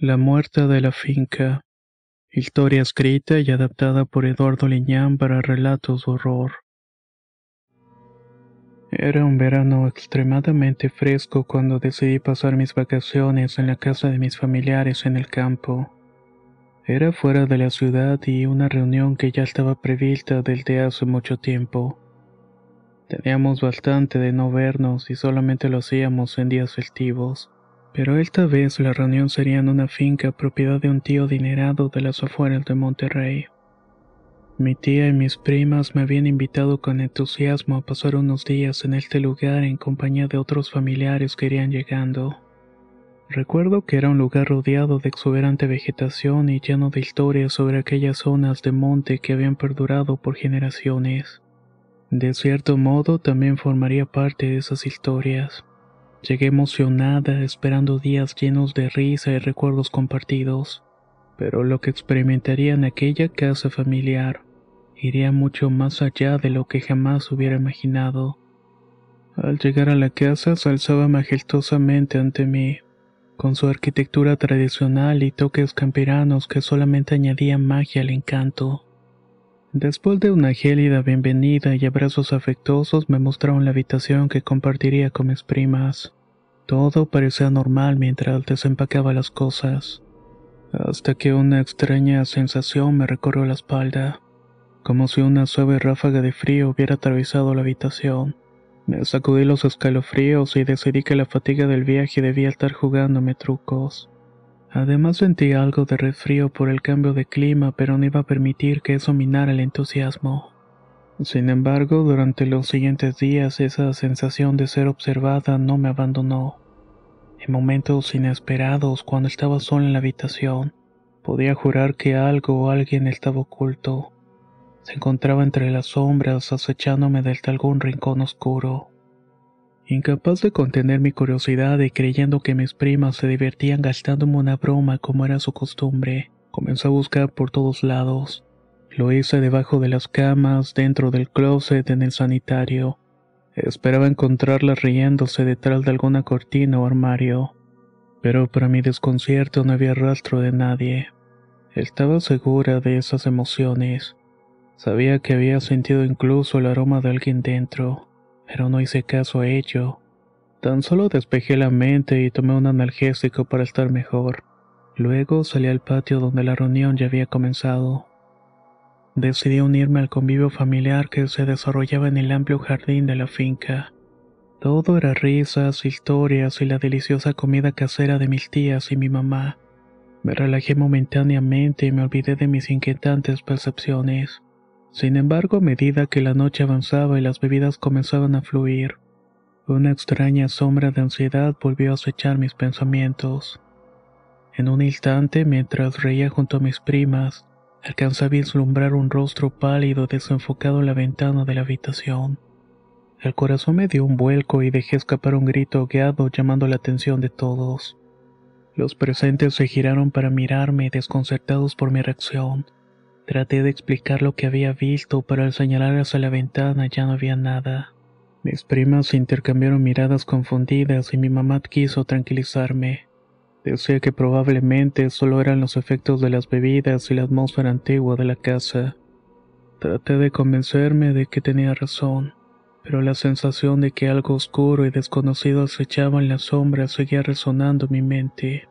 La muerte de la finca. Historia escrita y adaptada por Eduardo Liñán para relatos de horror. Era un verano extremadamente fresco cuando decidí pasar mis vacaciones en la casa de mis familiares en el campo. Era fuera de la ciudad y una reunión que ya estaba prevista desde hace mucho tiempo. Teníamos bastante de no vernos y solamente lo hacíamos en días festivos. Pero esta vez la reunión sería en una finca propiedad de un tío adinerado de las afueras de Monterrey. Mi tía y mis primas me habían invitado con entusiasmo a pasar unos días en este lugar en compañía de otros familiares que irían llegando. Recuerdo que era un lugar rodeado de exuberante vegetación y lleno de historias sobre aquellas zonas de monte que habían perdurado por generaciones. De cierto modo también formaría parte de esas historias. Llegué emocionada, esperando días llenos de risa y recuerdos compartidos. Pero lo que experimentaría en aquella casa familiar iría mucho más allá de lo que jamás hubiera imaginado. Al llegar a la casa se alzaba majestuosamente ante mí, con su arquitectura tradicional y toques campiranos que solamente añadían magia al encanto. Después de una gélida bienvenida y abrazos afectuosos me mostraron la habitación que compartiría con mis primas. Todo parecía normal mientras desempacaba las cosas, hasta que una extraña sensación me recorrió la espalda, como si una suave ráfaga de frío hubiera atravesado la habitación. Me sacudí los escalofríos y decidí que la fatiga del viaje debía estar jugándome trucos. Además sentí algo de resfrío por el cambio de clima, pero no iba a permitir que eso minara el entusiasmo. Sin embargo, durante los siguientes días esa sensación de ser observada no me abandonó. En momentos inesperados, cuando estaba sola en la habitación, podía jurar que algo o alguien estaba oculto. Se encontraba entre las sombras acechándome desde algún rincón oscuro. Incapaz de contener mi curiosidad y creyendo que mis primas se divertían gastándome una broma como era su costumbre, comencé a buscar por todos lados. Lo hice debajo de las camas, dentro del closet, en el sanitario. Esperaba encontrarlas riéndose detrás de alguna cortina o armario. Pero para mi desconcierto no había rastro de nadie. Estaba segura de esas emociones. Sabía que había sentido incluso el aroma de alguien dentro pero no hice caso a ello. Tan solo despejé la mente y tomé un analgésico para estar mejor. Luego salí al patio donde la reunión ya había comenzado. Decidí unirme al convivio familiar que se desarrollaba en el amplio jardín de la finca. Todo era risas, historias y la deliciosa comida casera de mis tías y mi mamá. Me relajé momentáneamente y me olvidé de mis inquietantes percepciones. Sin embargo, a medida que la noche avanzaba y las bebidas comenzaban a fluir, una extraña sombra de ansiedad volvió a acechar mis pensamientos. En un instante, mientras reía junto a mis primas, alcanzé a vislumbrar un rostro pálido desenfocado en la ventana de la habitación. El corazón me dio un vuelco y dejé escapar un grito ahogueado llamando la atención de todos. Los presentes se giraron para mirarme desconcertados por mi reacción. Traté de explicar lo que había visto, pero al señalar hacia la ventana ya no había nada. Mis primas intercambiaron miradas confundidas y mi mamá quiso tranquilizarme. Decía que probablemente solo eran los efectos de las bebidas y la atmósfera antigua de la casa. Traté de convencerme de que tenía razón, pero la sensación de que algo oscuro y desconocido acechaba en la sombra seguía resonando en mi mente.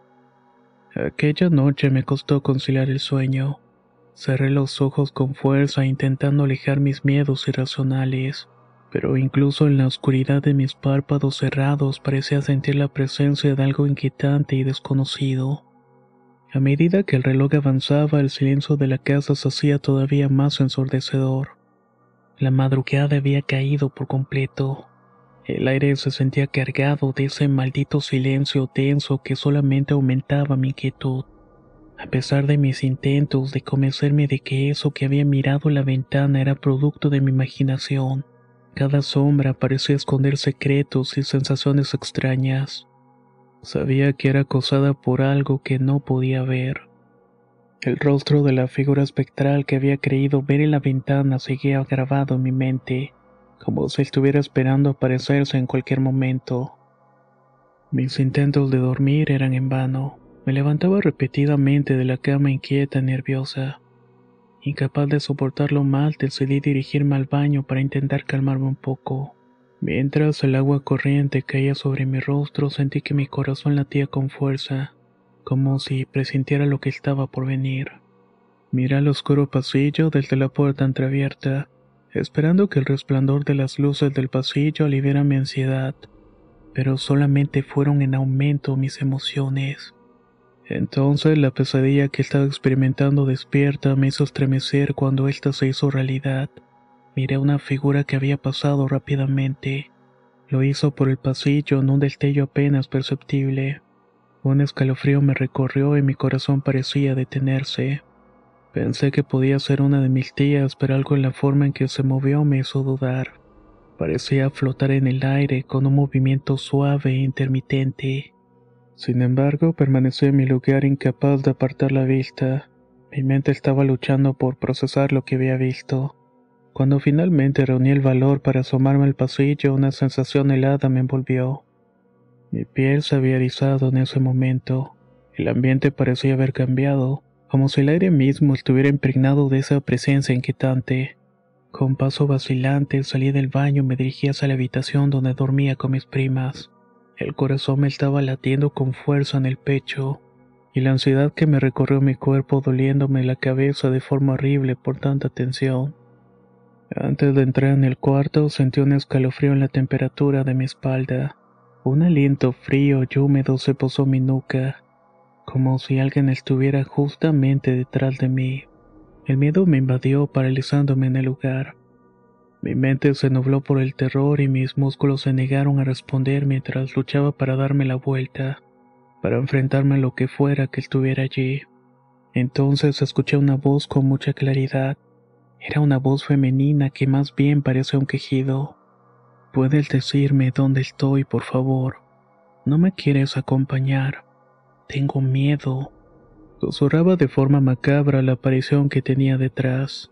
Aquella noche me costó conciliar el sueño. Cerré los ojos con fuerza intentando alejar mis miedos irracionales, pero incluso en la oscuridad de mis párpados cerrados parecía sentir la presencia de algo inquietante y desconocido. A medida que el reloj avanzaba, el silencio de la casa se hacía todavía más ensordecedor. La madrugada había caído por completo. El aire se sentía cargado de ese maldito silencio tenso que solamente aumentaba mi inquietud. A pesar de mis intentos de convencerme de que eso que había mirado la ventana era producto de mi imaginación, cada sombra parecía esconder secretos y sensaciones extrañas. Sabía que era acosada por algo que no podía ver. El rostro de la figura espectral que había creído ver en la ventana seguía grabado en mi mente como si estuviera esperando aparecerse en cualquier momento. Mis intentos de dormir eran en vano. Me levantaba repetidamente de la cama inquieta y nerviosa. Incapaz de soportarlo mal, decidí dirigirme al baño para intentar calmarme un poco. Mientras el agua corriente caía sobre mi rostro, sentí que mi corazón latía con fuerza, como si presintiera lo que estaba por venir. Miré al oscuro pasillo desde la puerta entreabierta esperando que el resplandor de las luces del pasillo aliviara mi ansiedad, pero solamente fueron en aumento mis emociones. Entonces la pesadilla que estaba experimentando despierta me hizo estremecer cuando ésta se hizo realidad. Miré una figura que había pasado rápidamente. Lo hizo por el pasillo en un destello apenas perceptible. Un escalofrío me recorrió y mi corazón parecía detenerse. Pensé que podía ser una de mis tías, pero algo en la forma en que se movió me hizo dudar. Parecía flotar en el aire con un movimiento suave e intermitente. Sin embargo, permanecí en mi lugar incapaz de apartar la vista. Mi mente estaba luchando por procesar lo que había visto. Cuando finalmente reuní el valor para asomarme al pasillo, una sensación helada me envolvió. Mi piel se había erizado en ese momento. El ambiente parecía haber cambiado como si el aire mismo estuviera impregnado de esa presencia inquietante. Con paso vacilante salí del baño y me dirigí hacia la habitación donde dormía con mis primas. El corazón me estaba latiendo con fuerza en el pecho, y la ansiedad que me recorrió mi cuerpo doliéndome la cabeza de forma horrible por tanta tensión. Antes de entrar en el cuarto sentí un escalofrío en la temperatura de mi espalda. Un aliento frío y húmedo se posó en mi nuca como si alguien estuviera justamente detrás de mí. El miedo me invadió paralizándome en el lugar. Mi mente se nubló por el terror y mis músculos se negaron a responder mientras luchaba para darme la vuelta, para enfrentarme a lo que fuera que estuviera allí. Entonces escuché una voz con mucha claridad. Era una voz femenina que más bien parecía un quejido. ¿Puedes decirme dónde estoy, por favor? ¿No me quieres acompañar? Tengo miedo. Susurraba de forma macabra la aparición que tenía detrás.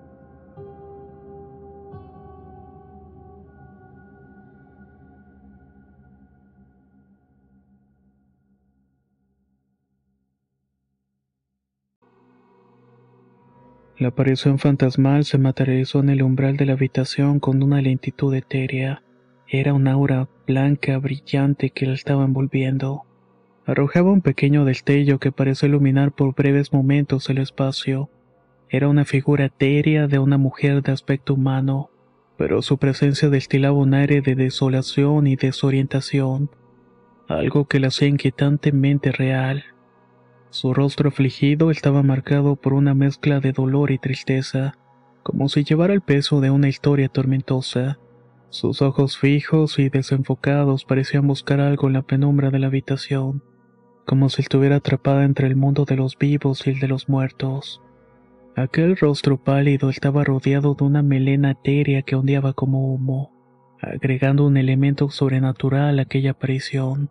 La aparición fantasmal se materializó en el umbral de la habitación con una lentitud etérea. Era una aura blanca brillante que la estaba envolviendo. Arrojaba un pequeño destello que pareció iluminar por breves momentos el espacio. Era una figura etérea de una mujer de aspecto humano, pero su presencia destilaba un aire de desolación y desorientación, algo que la hacía inquietantemente real. Su rostro afligido estaba marcado por una mezcla de dolor y tristeza, como si llevara el peso de una historia tormentosa. Sus ojos fijos y desenfocados parecían buscar algo en la penumbra de la habitación, como si estuviera atrapada entre el mundo de los vivos y el de los muertos. Aquel rostro pálido estaba rodeado de una melena etérea que ondeaba como humo, agregando un elemento sobrenatural a aquella aparición.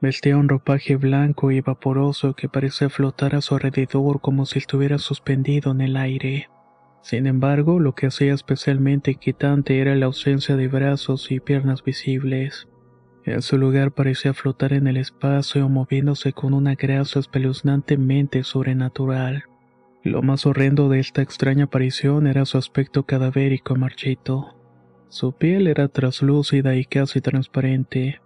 Vestía un ropaje blanco y vaporoso que parecía flotar a su alrededor como si estuviera suspendido en el aire. Sin embargo, lo que hacía especialmente inquietante era la ausencia de brazos y piernas visibles. En su lugar parecía flotar en el espacio moviéndose con una grasa espeluznantemente sobrenatural. Lo más horrendo de esta extraña aparición era su aspecto cadavérico y marchito. Su piel era traslúcida y casi transparente,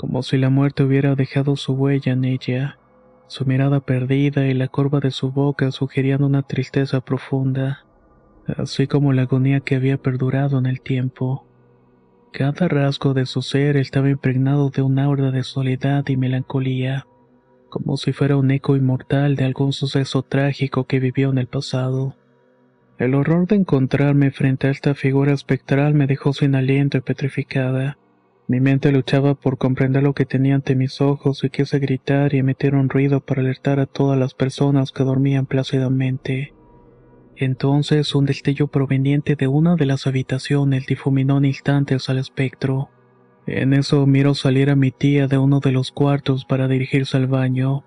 como si la muerte hubiera dejado su huella en ella. Su mirada perdida y la curva de su boca sugerían una tristeza profunda, así como la agonía que había perdurado en el tiempo. Cada rasgo de su ser estaba impregnado de una aura de soledad y melancolía, como si fuera un eco inmortal de algún suceso trágico que vivió en el pasado. El horror de encontrarme frente a esta figura espectral me dejó sin aliento y petrificada. Mi mente luchaba por comprender lo que tenía ante mis ojos y quise gritar y emitir un ruido para alertar a todas las personas que dormían plácidamente. Entonces un destello proveniente de una de las habitaciones difuminó en instantes al espectro. En eso miro salir a mi tía de uno de los cuartos para dirigirse al baño.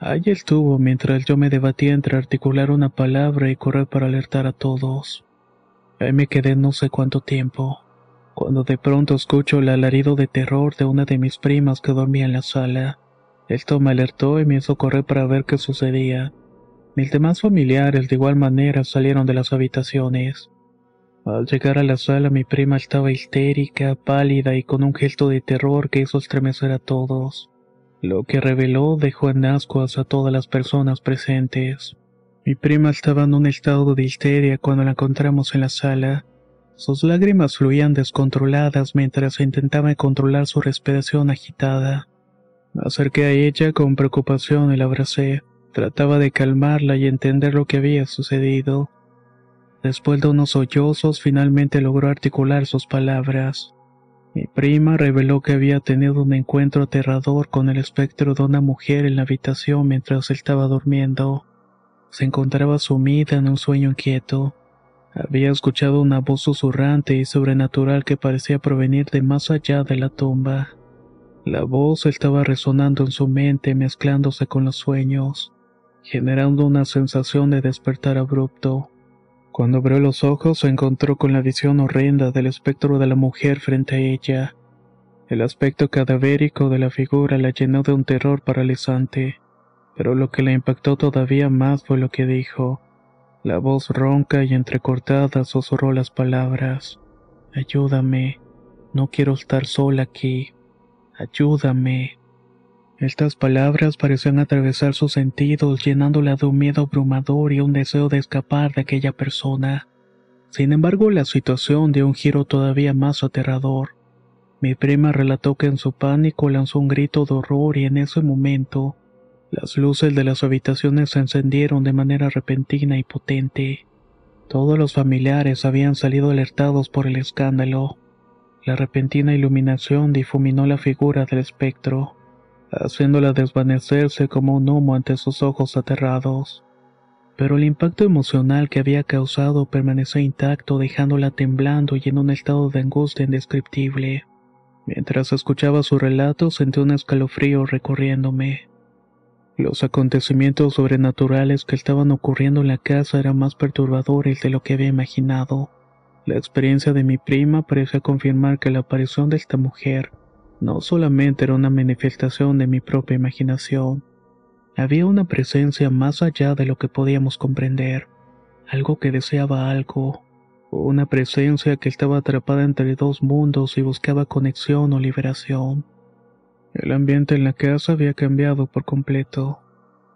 Allí estuvo mientras yo me debatía entre articular una palabra y correr para alertar a todos. Ahí me quedé no sé cuánto tiempo cuando de pronto escucho el alarido de terror de una de mis primas que dormía en la sala. Esto me alertó y me hizo correr para ver qué sucedía. Mis demás familiares de igual manera salieron de las habitaciones. Al llegar a la sala mi prima estaba histérica, pálida y con un gesto de terror que hizo estremecer a todos. Lo que reveló dejó en ascuas a todas las personas presentes. Mi prima estaba en un estado de histeria cuando la encontramos en la sala. Sus lágrimas fluían descontroladas mientras intentaba controlar su respiración agitada. Me acerqué a ella con preocupación y la abracé. Trataba de calmarla y entender lo que había sucedido. Después de unos sollozos, finalmente logró articular sus palabras. Mi prima reveló que había tenido un encuentro aterrador con el espectro de una mujer en la habitación mientras estaba durmiendo. Se encontraba sumida en un sueño inquieto. Había escuchado una voz susurrante y sobrenatural que parecía provenir de más allá de la tumba. La voz estaba resonando en su mente mezclándose con los sueños, generando una sensación de despertar abrupto. Cuando abrió los ojos se encontró con la visión horrenda del espectro de la mujer frente a ella. El aspecto cadavérico de la figura la llenó de un terror paralizante, pero lo que la impactó todavía más fue lo que dijo. La voz ronca y entrecortada susurró las palabras. Ayúdame. No quiero estar sola aquí. Ayúdame. Estas palabras parecían atravesar sus sentidos, llenándola de un miedo abrumador y un deseo de escapar de aquella persona. Sin embargo, la situación dio un giro todavía más aterrador. Mi prima relató que en su pánico lanzó un grito de horror y en ese momento las luces de las habitaciones se encendieron de manera repentina y potente. Todos los familiares habían salido alertados por el escándalo. La repentina iluminación difuminó la figura del espectro, haciéndola desvanecerse como un humo ante sus ojos aterrados. Pero el impacto emocional que había causado permaneció intacto, dejándola temblando y en un estado de angustia indescriptible. Mientras escuchaba su relato sentí un escalofrío recorriéndome. Los acontecimientos sobrenaturales que estaban ocurriendo en la casa eran más perturbadores de lo que había imaginado. La experiencia de mi prima parecía confirmar que la aparición de esta mujer no solamente era una manifestación de mi propia imaginación, había una presencia más allá de lo que podíamos comprender, algo que deseaba algo, una presencia que estaba atrapada entre dos mundos y buscaba conexión o liberación. El ambiente en la casa había cambiado por completo,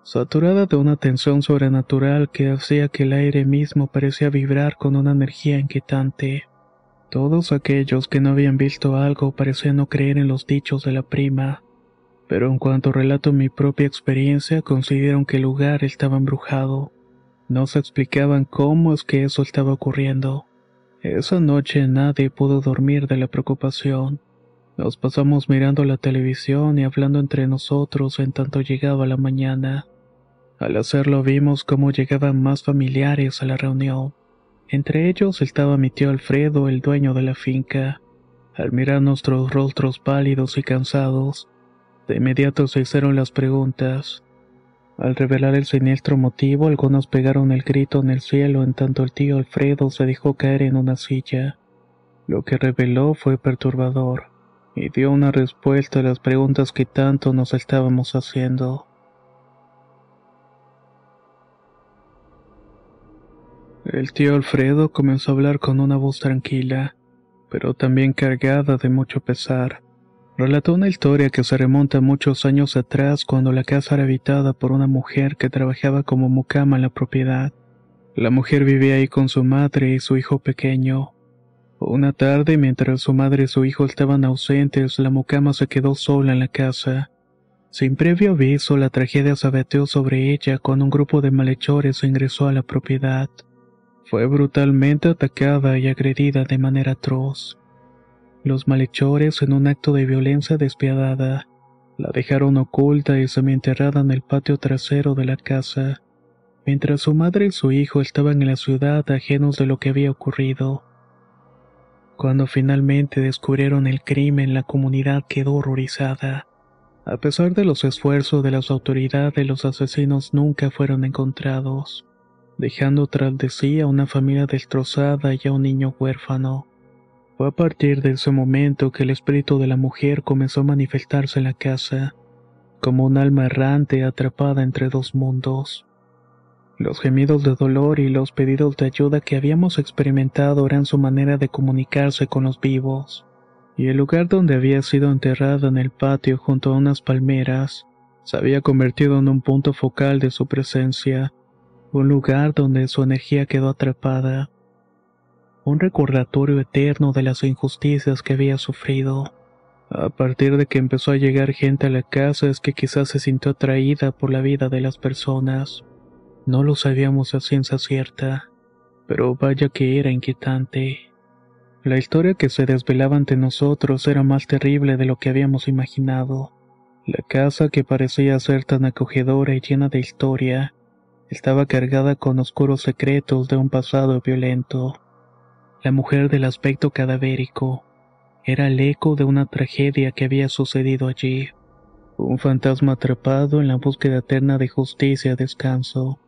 saturada de una tensión sobrenatural que hacía que el aire mismo parecía vibrar con una energía inquietante. Todos aquellos que no habían visto algo parecían no creer en los dichos de la prima, pero en cuanto relato mi propia experiencia consideraron que el lugar estaba embrujado. No se explicaban cómo es que eso estaba ocurriendo. Esa noche nadie pudo dormir de la preocupación. Nos pasamos mirando la televisión y hablando entre nosotros en tanto llegaba la mañana. Al hacerlo vimos cómo llegaban más familiares a la reunión. Entre ellos estaba mi tío Alfredo, el dueño de la finca. Al mirar nuestros rostros pálidos y cansados, de inmediato se hicieron las preguntas. Al revelar el siniestro motivo, algunos pegaron el grito en el cielo en tanto el tío Alfredo se dejó caer en una silla. Lo que reveló fue perturbador y dio una respuesta a las preguntas que tanto nos estábamos haciendo. El tío Alfredo comenzó a hablar con una voz tranquila, pero también cargada de mucho pesar. Relató una historia que se remonta muchos años atrás cuando la casa era habitada por una mujer que trabajaba como mucama en la propiedad. La mujer vivía ahí con su madre y su hijo pequeño. Una tarde, mientras su madre y su hijo estaban ausentes, la mucama se quedó sola en la casa. Sin previo aviso, la tragedia se abateó sobre ella cuando un grupo de malhechores ingresó a la propiedad. Fue brutalmente atacada y agredida de manera atroz. Los malhechores, en un acto de violencia despiadada, la dejaron oculta y semienterrada en el patio trasero de la casa, mientras su madre y su hijo estaban en la ciudad ajenos de lo que había ocurrido. Cuando finalmente descubrieron el crimen, la comunidad quedó horrorizada. A pesar de los esfuerzos de las autoridades, los asesinos nunca fueron encontrados, dejando tras de sí a una familia destrozada y a un niño huérfano. Fue a partir de ese momento que el espíritu de la mujer comenzó a manifestarse en la casa, como un alma errante atrapada entre dos mundos. Los gemidos de dolor y los pedidos de ayuda que habíamos experimentado eran su manera de comunicarse con los vivos, y el lugar donde había sido enterrada en el patio junto a unas palmeras se había convertido en un punto focal de su presencia, un lugar donde su energía quedó atrapada, un recordatorio eterno de las injusticias que había sufrido. A partir de que empezó a llegar gente a la casa es que quizás se sintió atraída por la vida de las personas. No lo sabíamos a ciencia cierta, pero vaya que era inquietante. La historia que se desvelaba ante nosotros era más terrible de lo que habíamos imaginado. La casa que parecía ser tan acogedora y llena de historia, estaba cargada con oscuros secretos de un pasado violento. La mujer del aspecto cadavérico era el eco de una tragedia que había sucedido allí. Un fantasma atrapado en la búsqueda eterna de justicia y descanso.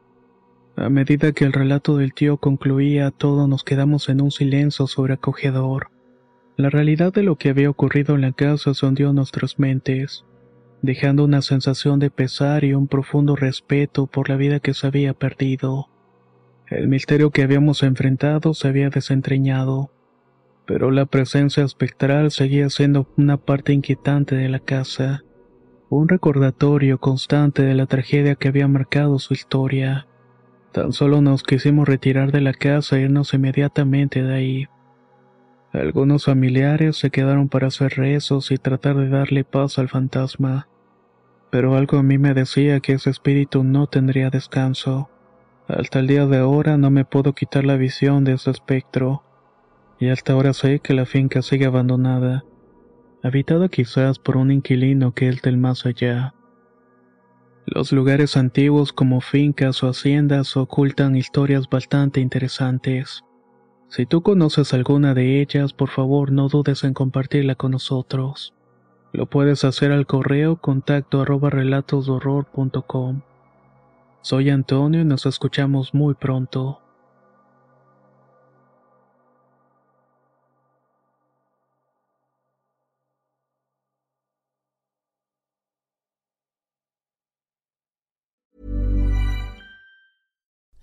A medida que el relato del tío concluía, todos nos quedamos en un silencio sobreacogedor. La realidad de lo que había ocurrido en la casa sondió nuestras mentes, dejando una sensación de pesar y un profundo respeto por la vida que se había perdido. El misterio que habíamos enfrentado se había desentrañado, pero la presencia espectral seguía siendo una parte inquietante de la casa, un recordatorio constante de la tragedia que había marcado su historia. Tan solo nos quisimos retirar de la casa e irnos inmediatamente de ahí. Algunos familiares se quedaron para hacer rezos y tratar de darle paz al fantasma, pero algo a mí me decía que ese espíritu no tendría descanso. Hasta el día de ahora no me puedo quitar la visión de ese espectro. y hasta ahora sé que la finca sigue abandonada, habitada quizás por un inquilino que es del más allá. Los lugares antiguos como fincas o haciendas ocultan historias bastante interesantes. Si tú conoces alguna de ellas, por favor no dudes en compartirla con nosotros. Lo puedes hacer al correo contacto arroba. Soy Antonio y nos escuchamos muy pronto.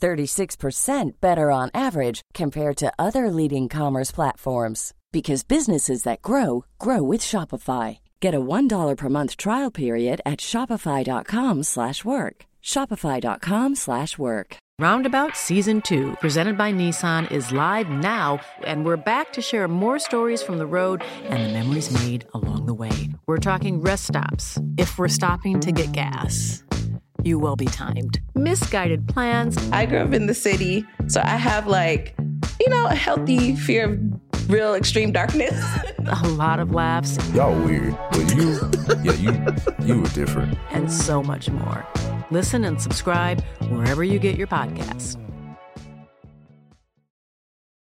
36% better on average compared to other leading commerce platforms because businesses that grow grow with Shopify. Get a $1 per month trial period at shopify.com/work. shopify.com/work. Roundabout Season 2, presented by Nissan, is live now, and we're back to share more stories from the road and the memories made along the way. We're talking rest stops, if we're stopping to get gas. You will be timed. Misguided plans. I grew up in the city, so I have like, you know, a healthy fear of real extreme darkness. a lot of laughs. Y'all weird, but you, yeah, you, you were different. And so much more. Listen and subscribe wherever you get your podcasts.